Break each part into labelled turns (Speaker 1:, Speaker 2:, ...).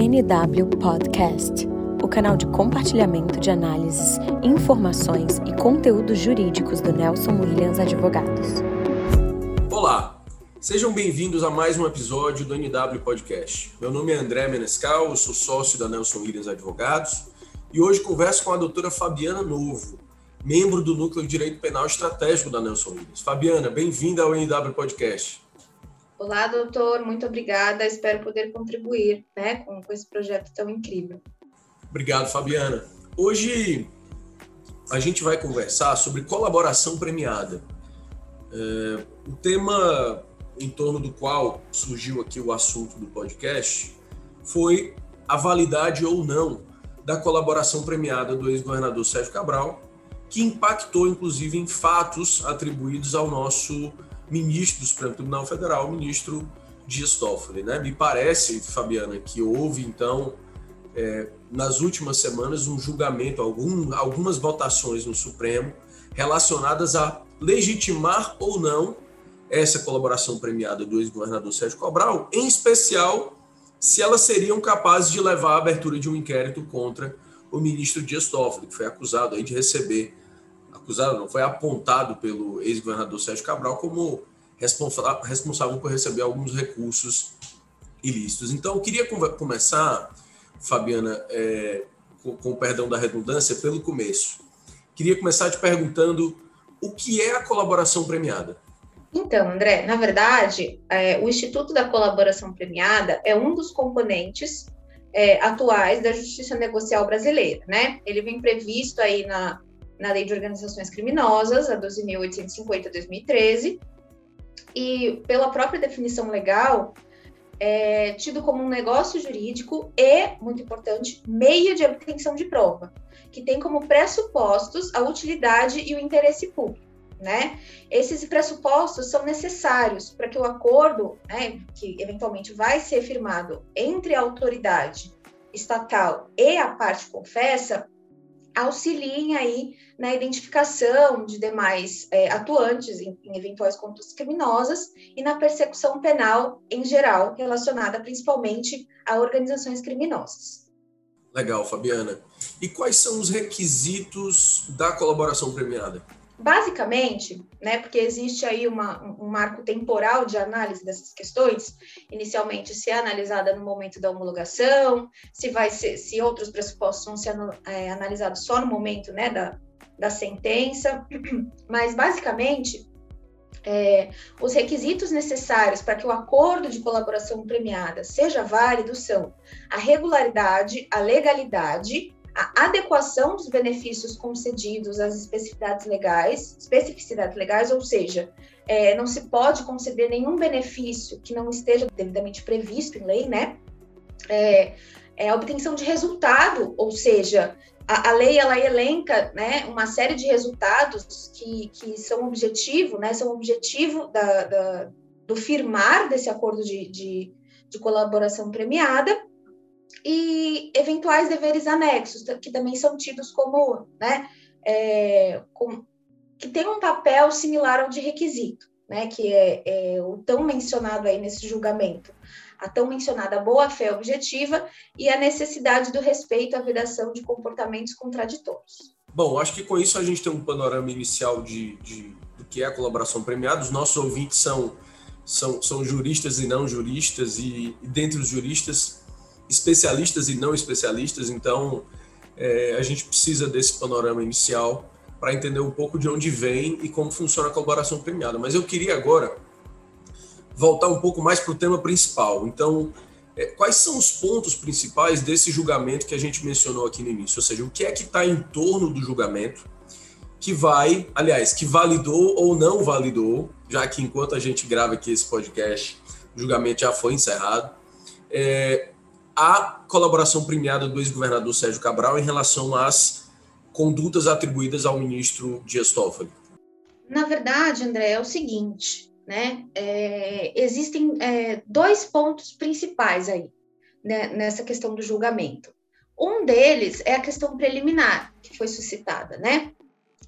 Speaker 1: NW Podcast, o canal de compartilhamento de análises, informações e conteúdos jurídicos do Nelson Williams Advogados.
Speaker 2: Olá, sejam bem-vindos a mais um episódio do NW Podcast. Meu nome é André Menescal, eu sou sócio da Nelson Williams Advogados e hoje converso com a doutora Fabiana Novo, membro do Núcleo de Direito Penal Estratégico da Nelson Williams. Fabiana, bem-vinda ao NW Podcast.
Speaker 3: Olá, doutor, muito obrigada. Espero poder contribuir né, com, com esse projeto tão incrível.
Speaker 2: Obrigado, Fabiana. Hoje a gente vai conversar sobre colaboração premiada. É, o tema em torno do qual surgiu aqui o assunto do podcast foi a validade ou não da colaboração premiada do ex-governador Sérgio Cabral, que impactou inclusive em fatos atribuídos ao nosso ministro do Supremo Tribunal Federal, o ministro Dias Toffoli. Né? Me parece, Fabiana, que houve, então, é, nas últimas semanas, um julgamento, algum, algumas votações no Supremo relacionadas a legitimar ou não essa colaboração premiada do ex-governador Sérgio Cabral, em especial se elas seriam capazes de levar à abertura de um inquérito contra o ministro Dias Toffoli, que foi acusado aí de receber acusado, não, foi apontado pelo ex-governador Sérgio Cabral como responsável por receber alguns recursos ilícitos. Então, eu queria começar, Fabiana, é, com, com perdão da redundância, pelo começo. Queria começar te perguntando o que é a colaboração premiada?
Speaker 3: Então, André, na verdade, é, o Instituto da Colaboração Premiada é um dos componentes é, atuais da Justiça Negocial Brasileira, né? Ele vem previsto aí na na Lei de Organizações Criminosas, a 12.850-2013, e pela própria definição legal, é tido como um negócio jurídico e, muito importante, meio de obtenção de prova, que tem como pressupostos a utilidade e o interesse público. Né? Esses pressupostos são necessários para que o acordo, né, que eventualmente vai ser firmado entre a autoridade estatal e a parte confessa, auxiliem aí na identificação de demais é, atuantes em, em, eventuais condutas criminosas e na persecução penal em geral, relacionada principalmente a organizações criminosas.
Speaker 2: Legal, Fabiana. E quais são os requisitos da colaboração premiada?
Speaker 3: Basicamente, né, porque existe aí uma, um marco temporal de análise dessas questões, inicialmente se é analisada no momento da homologação, se vai ser, se outros pressupostos vão ser é, analisados só no momento né, da, da sentença, mas basicamente é, os requisitos necessários para que o acordo de colaboração premiada seja válido são a regularidade, a legalidade, a adequação dos benefícios concedidos às especificidades legais, especificidades legais, ou seja, é, não se pode conceder nenhum benefício que não esteja devidamente previsto em lei, né? É, é a obtenção de resultado, ou seja, a, a, lei ela elenca né, uma série de resultados que, que são objetivo, né, são objetivo da, da do firmar desse acordo de, de, de colaboração premiada, e eventuais deveres anexos, que também são tidos como, né, é, que tem um papel similar ao de requisito, né, que é, é, o tão mencionado aí nesse julgamento, a tão mencionada boa-fé objetiva e a necessidade do respeito à vedação de comportamentos contraditórios.
Speaker 2: Bom, acho que com isso a gente tem um panorama inicial de, de do que é a colaboração premiada. Os nossos ouvintes são, são, são juristas e não juristas, e, e dentre os juristas especialistas e não especialistas, então é, a gente precisa desse panorama inicial para entender um pouco de onde vem e como funciona a colaboração premiada. Mas eu queria agora voltar um pouco mais para o tema principal. Então, é, quais são os pontos principais desse julgamento que a gente mencionou aqui no início? Ou seja, o que é que está em torno do julgamento que vai, aliás, que validou ou não validou, já que enquanto a gente grava aqui esse podcast, o julgamento já foi encerrado. É, a colaboração premiada do ex-governador Sérgio Cabral em relação às condutas atribuídas ao ministro Dias Toffoli?
Speaker 3: Na verdade, André, é o seguinte, né? É, existem é, dois pontos principais aí né, nessa questão do julgamento. Um deles é a questão preliminar que foi suscitada, né?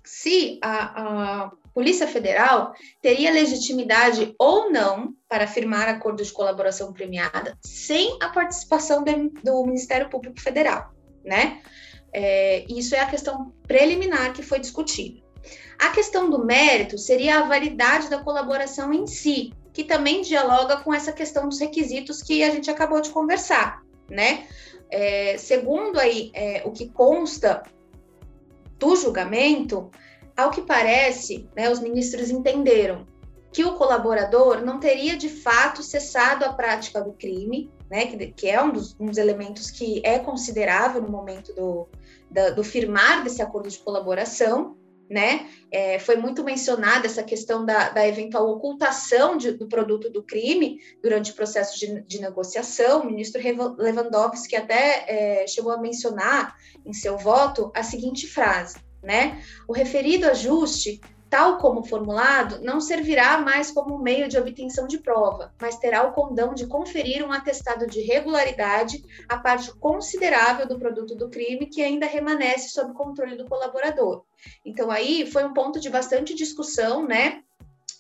Speaker 3: Se a, a Polícia Federal teria legitimidade ou não para firmar acordo de colaboração premiada sem a participação do Ministério Público Federal, né? É, isso é a questão preliminar que foi discutida. A questão do mérito seria a validade da colaboração em si, que também dialoga com essa questão dos requisitos que a gente acabou de conversar, né? É, segundo aí é, o que consta do julgamento, ao que parece, né, os ministros entenderam que o colaborador não teria de fato cessado a prática do crime, né, que, que é um dos, um dos, elementos que é considerável no momento do, da, do firmar desse acordo de colaboração, né? É, foi muito mencionada essa questão da, da eventual ocultação de, do produto do crime durante o processo de, de negociação. O ministro Lewandowski até é, chegou a mencionar em seu voto a seguinte frase: né? O referido ajuste, tal como formulado, não servirá mais como meio de obtenção de prova, mas terá o condão de conferir um atestado de regularidade à parte considerável do produto do crime que ainda remanesce sob controle do colaborador. Então aí foi um ponto de bastante discussão, né?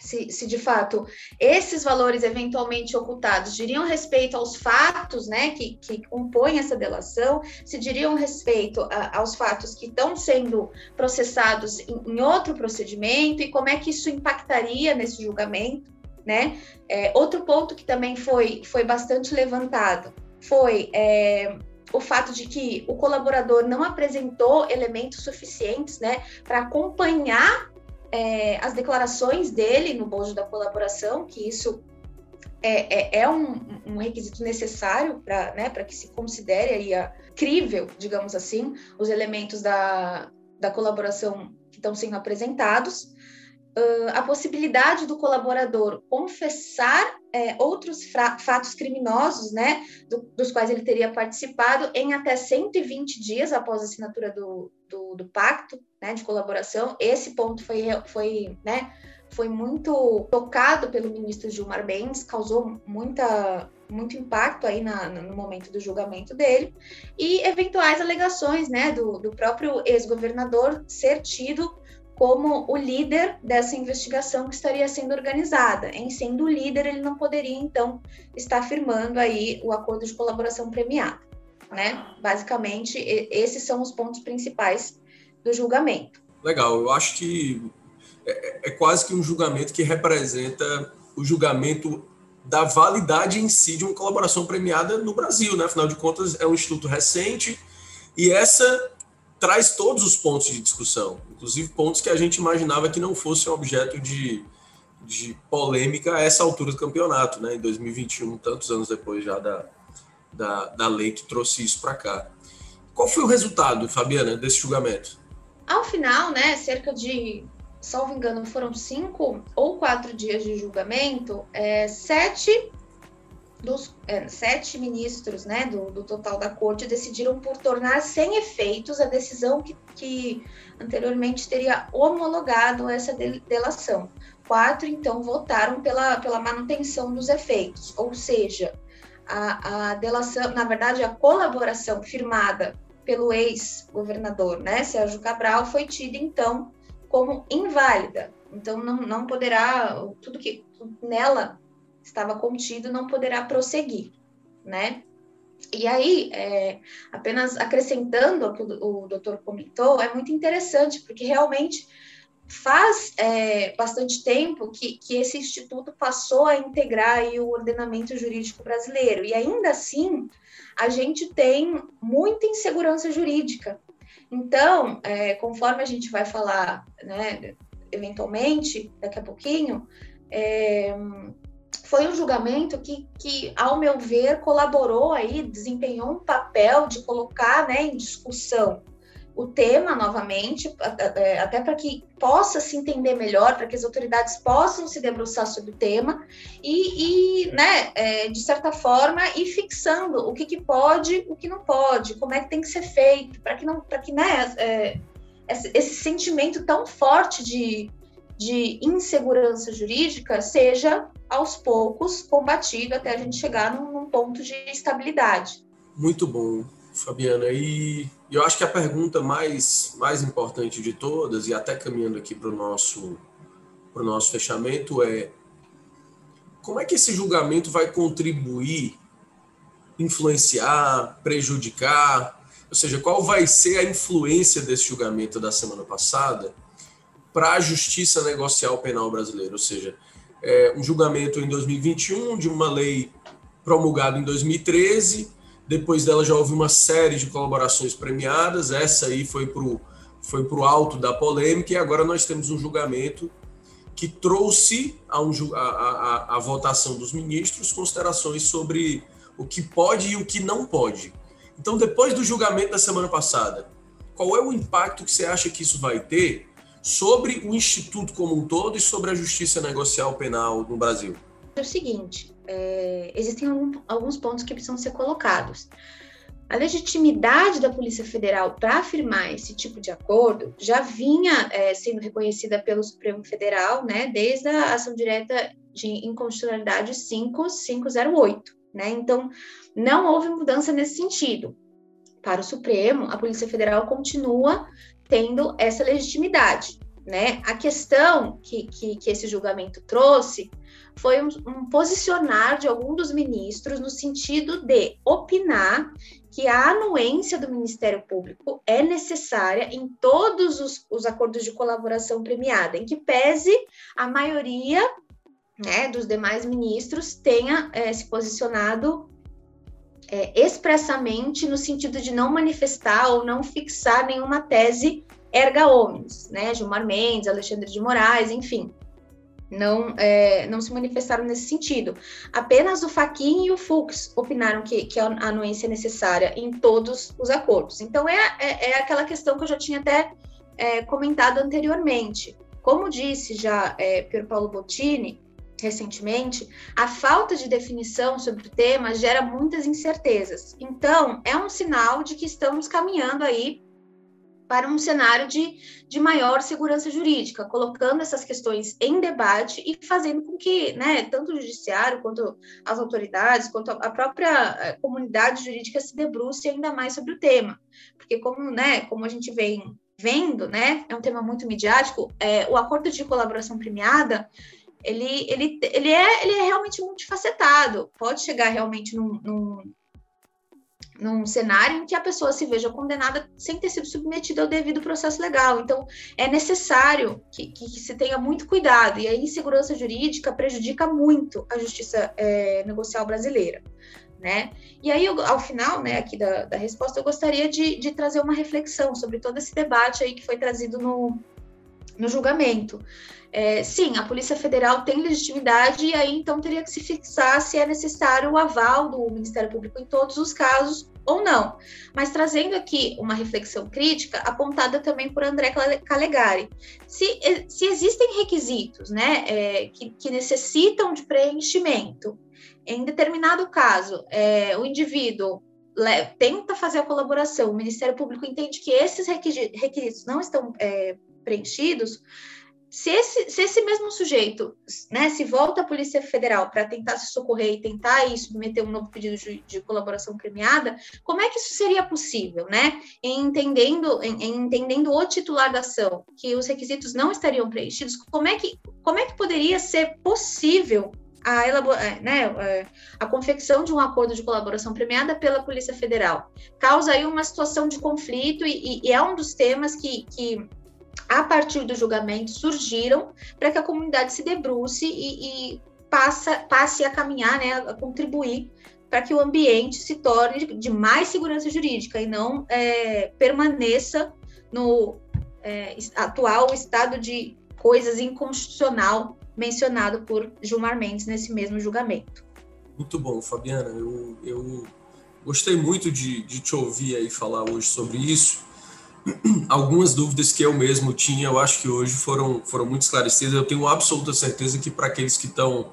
Speaker 3: Se, se, de fato esses valores eventualmente ocultados diriam respeito aos fatos né, que, que compõem essa delação, se diriam respeito a, aos fatos que estão sendo processados em, em, outro procedimento e como é que isso impactaria nesse julgamento. Né? É, outro ponto que também foi, foi bastante levantado foi é, o fato de que o colaborador não apresentou elementos suficientes né, para acompanhar é, as declarações dele no bojo da colaboração, que isso é, é, é um, um, requisito necessário para né, que se considere aí a, crível, digamos assim, os elementos da, da colaboração que estão sendo apresentados. Uh, a possibilidade do colaborador confessar é, outros fatos criminosos, né, do, dos quais ele teria participado em até 120 dias após a assinatura do, do, do pacto né, de colaboração. Esse ponto foi, foi, né, foi muito tocado pelo ministro Gilmar Mendes, causou muita, muito impacto aí na, no momento do julgamento dele, e eventuais alegações né, do, do próprio ex-governador ser tido como o líder dessa investigação que estaria sendo organizada. Em sendo o líder, ele não poderia, então, estar firmando aí o acordo de colaboração premiada. Né? Basicamente, esses são os pontos principais do julgamento.
Speaker 2: Legal, eu acho que é, é quase que um julgamento que representa o julgamento da validade em si de uma colaboração premiada no Brasil, né? Afinal de contas, é um instituto recente e essa traz todos os pontos de discussão, inclusive pontos que a gente imaginava que não fossem objeto de, de polêmica a essa altura do campeonato, né? Em 2021, tantos anos depois já da, da, da lei que trouxe isso para cá. Qual foi o resultado, Fabiana, desse julgamento?
Speaker 3: Ao final, né, cerca de, salvo engano, foram cinco ou quatro dias de julgamento, é, sete dos é, sete ministros né, do, do, total da corte decidiram por tornar sem efeitos a decisão que, que anteriormente teria homologado essa delação. Quatro, então, votaram pela, pela manutenção dos efeitos, ou seja, a, a delação, na verdade, a colaboração firmada pelo ex-governador, né, Sérgio Cabral, foi tida então como inválida. Então não, não poderá tudo que nela estava contido não poderá prosseguir, né? E aí, é, apenas acrescentando o que o, doutor comentou, é muito interessante, porque realmente faz é, bastante tempo que, que esse instituto passou a integrar o ordenamento jurídico brasileiro, e ainda assim a gente tem muita insegurança jurídica. Então, é, conforme a gente vai falar, né, eventualmente, daqui a pouquinho, é, foi um julgamento que, que, ao meu ver, colaborou aí, desempenhou um papel de colocar né, em discussão o tema novamente, é, até para que possa se entender melhor, para que as autoridades possam se debruçar sobre o tema e, e né, é, de certa forma, ir fixando o que, que pode, o que não pode, como é que tem que ser feito, para que não, para que né, é, esse, esse sentimento tão forte de, de insegurança jurídica seja aos poucos combatido até a gente chegar num, ponto de estabilidade.
Speaker 2: Muito bom. Fabiana. E eu acho que a pergunta mais, mais importante de todas, e até caminhando aqui para o nosso, nosso fechamento é como é que esse julgamento vai contribuir, influenciar, prejudicar? Ou seja, qual vai ser a influência desse julgamento da semana passada para a justiça negocial penal brasileira? Ou seja, é um julgamento em 2021 de uma lei promulgada em 2013, depois dela já houve uma série de colaborações premiadas, essa aí foi para o foi pro alto da polêmica, e agora nós temos um julgamento que trouxe a, um, a, a, a votação dos ministros considerações sobre o que pode e o que não pode. Então, depois do julgamento da semana passada, qual é o impacto que você acha que isso vai ter sobre o Instituto como um todo e sobre a justiça negocial penal no Brasil?
Speaker 3: É o seguinte, é, existem algum, alguns pontos que precisam ser colocados. A legitimidade da Polícia Federal para afirmar esse tipo de acordo já vinha é, sendo reconhecida pelo Supremo Federal, né, desde a ação direta de inconstitucionalidade 5508, né? Então, não houve mudança nesse sentido. Para o Supremo, a Polícia Federal continua tendo essa legitimidade, né? A questão que, que, que esse julgamento trouxe foi um, um, posicionar de algum dos ministros no sentido de opinar que a anuência do Ministério Público é necessária em todos os, os acordos de colaboração premiada, em que pese a maioria né, dos demais ministros tenha é, se posicionado é, expressamente no sentido de não manifestar ou não fixar nenhuma tese erga omnes, né? Gilmar Mendes, Alexandre de Moraes, enfim não, é, não se manifestaram nesse sentido. Apenas o Faquin e o Fux opinaram que, que a anuência é necessária em todos os acordos. Então, é, é, é aquela questão que eu já tinha até é, comentado anteriormente. Como disse já é, Pier Paulo Bottini, recentemente, a falta de definição sobre o tema gera muitas incertezas. Então, é um sinal de que estamos caminhando aí para um cenário de, de maior segurança jurídica, colocando essas questões em debate e fazendo com que, né, tanto o judiciário quanto as autoridades, quanto a própria eh, comunidade jurídica se debruce ainda mais sobre o tema, porque como, né, como a gente vem vendo, né, é um tema muito midiático, é, o acordo de colaboração premiada ele, ele, ele, é, ele é realmente multifacetado, pode chegar realmente num, num num cenário em que a pessoa se veja condenada sem ter sido submetida ao devido processo legal. Então, é necessário que, que, se tenha muito cuidado, e a insegurança jurídica prejudica muito a justiça é, negocial brasileira. Né? E aí, ao final, né, aqui da, da resposta, eu gostaria de, de trazer uma reflexão sobre todo esse debate aí que foi trazido no, no julgamento. É, sim, a Polícia Federal tem legitimidade e aí então teria que se fixar se é necessário o aval do Ministério Público em todos os casos ou não. Mas trazendo aqui uma reflexão crítica, apontada também por André Calegari. Se, se existem requisitos né, é, que, que, necessitam de preenchimento, em determinado caso, é, o indivíduo tenta fazer a colaboração, o Ministério Público entende que esses requisitos não estão é, preenchidos, se esse, se esse mesmo sujeito né, se volta à Polícia Federal para tentar se socorrer e tentar aí submeter um novo pedido de, de, colaboração premiada, como é que isso seria possível, né? Entendendo, em, entendendo o titular da ação, que os requisitos não estariam preenchidos, como é que, como é que poderia ser possível a, é, né, é, a confecção de um acordo de colaboração premiada pela Polícia Federal? Causa aí uma situação de conflito e, e é um dos temas que, que a partir do julgamento, surgiram para que a comunidade se debruce e, e passa, passe a caminhar, né, a contribuir para que o ambiente se torne de, mais segurança jurídica e não é, permaneça no é, atual estado de coisas inconstitucional mencionado por Gilmar Mendes nesse mesmo julgamento.
Speaker 2: Muito bom, Fabiana. Eu, eu gostei muito de, de te ouvir aí falar hoje sobre isso algumas dúvidas que eu mesmo tinha, eu acho que hoje foram, foram muito esclarecidas. Eu tenho absoluta certeza que para aqueles que estão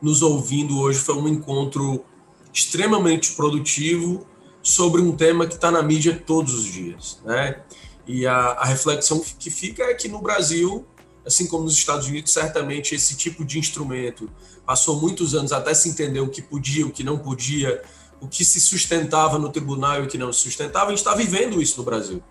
Speaker 2: nos ouvindo hoje foi um encontro extremamente produtivo sobre um tema que está na mídia todos os dias, né? E a, a reflexão que fica é que no Brasil, assim como nos Estados Unidos, certamente esse tipo de instrumento passou muitos anos até se entender o que podia, o que não podia, o que se sustentava no tribunal e o que não se sustentava. A gente está vivendo isso no Brasil.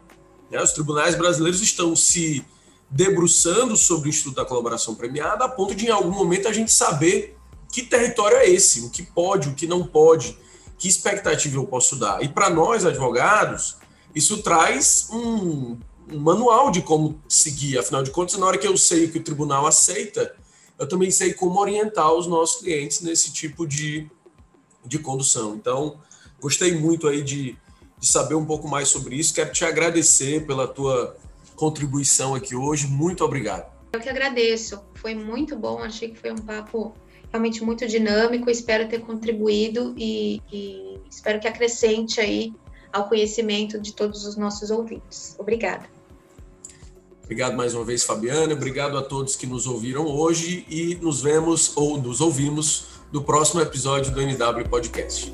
Speaker 2: Né? Os tribunais brasileiros estão se debruçando sobre o Instituto da Colaboração Premiada, a ponto de em algum momento a gente saber que território é esse, o que pode, o que não pode, que expectativa eu posso dar. E para nós, advogados, isso traz um, um, manual de como seguir. Afinal de contas, na hora que eu sei o que o tribunal aceita, eu também sei como orientar os nossos clientes nesse tipo de, de condução. Então, gostei muito aí de, de saber um pouco mais sobre isso. Quero te agradecer pela tua contribuição aqui hoje. Muito obrigado.
Speaker 3: Eu que agradeço. Foi muito bom. Achei que foi um papo realmente muito dinâmico. Espero ter contribuído e, e espero que acrescente aí ao conhecimento de todos os nossos ouvintes. Obrigada.
Speaker 2: Obrigado mais uma vez, Fabiana. Obrigado a todos que nos ouviram hoje e nos vemos ou nos ouvimos no próximo episódio do NW Podcast.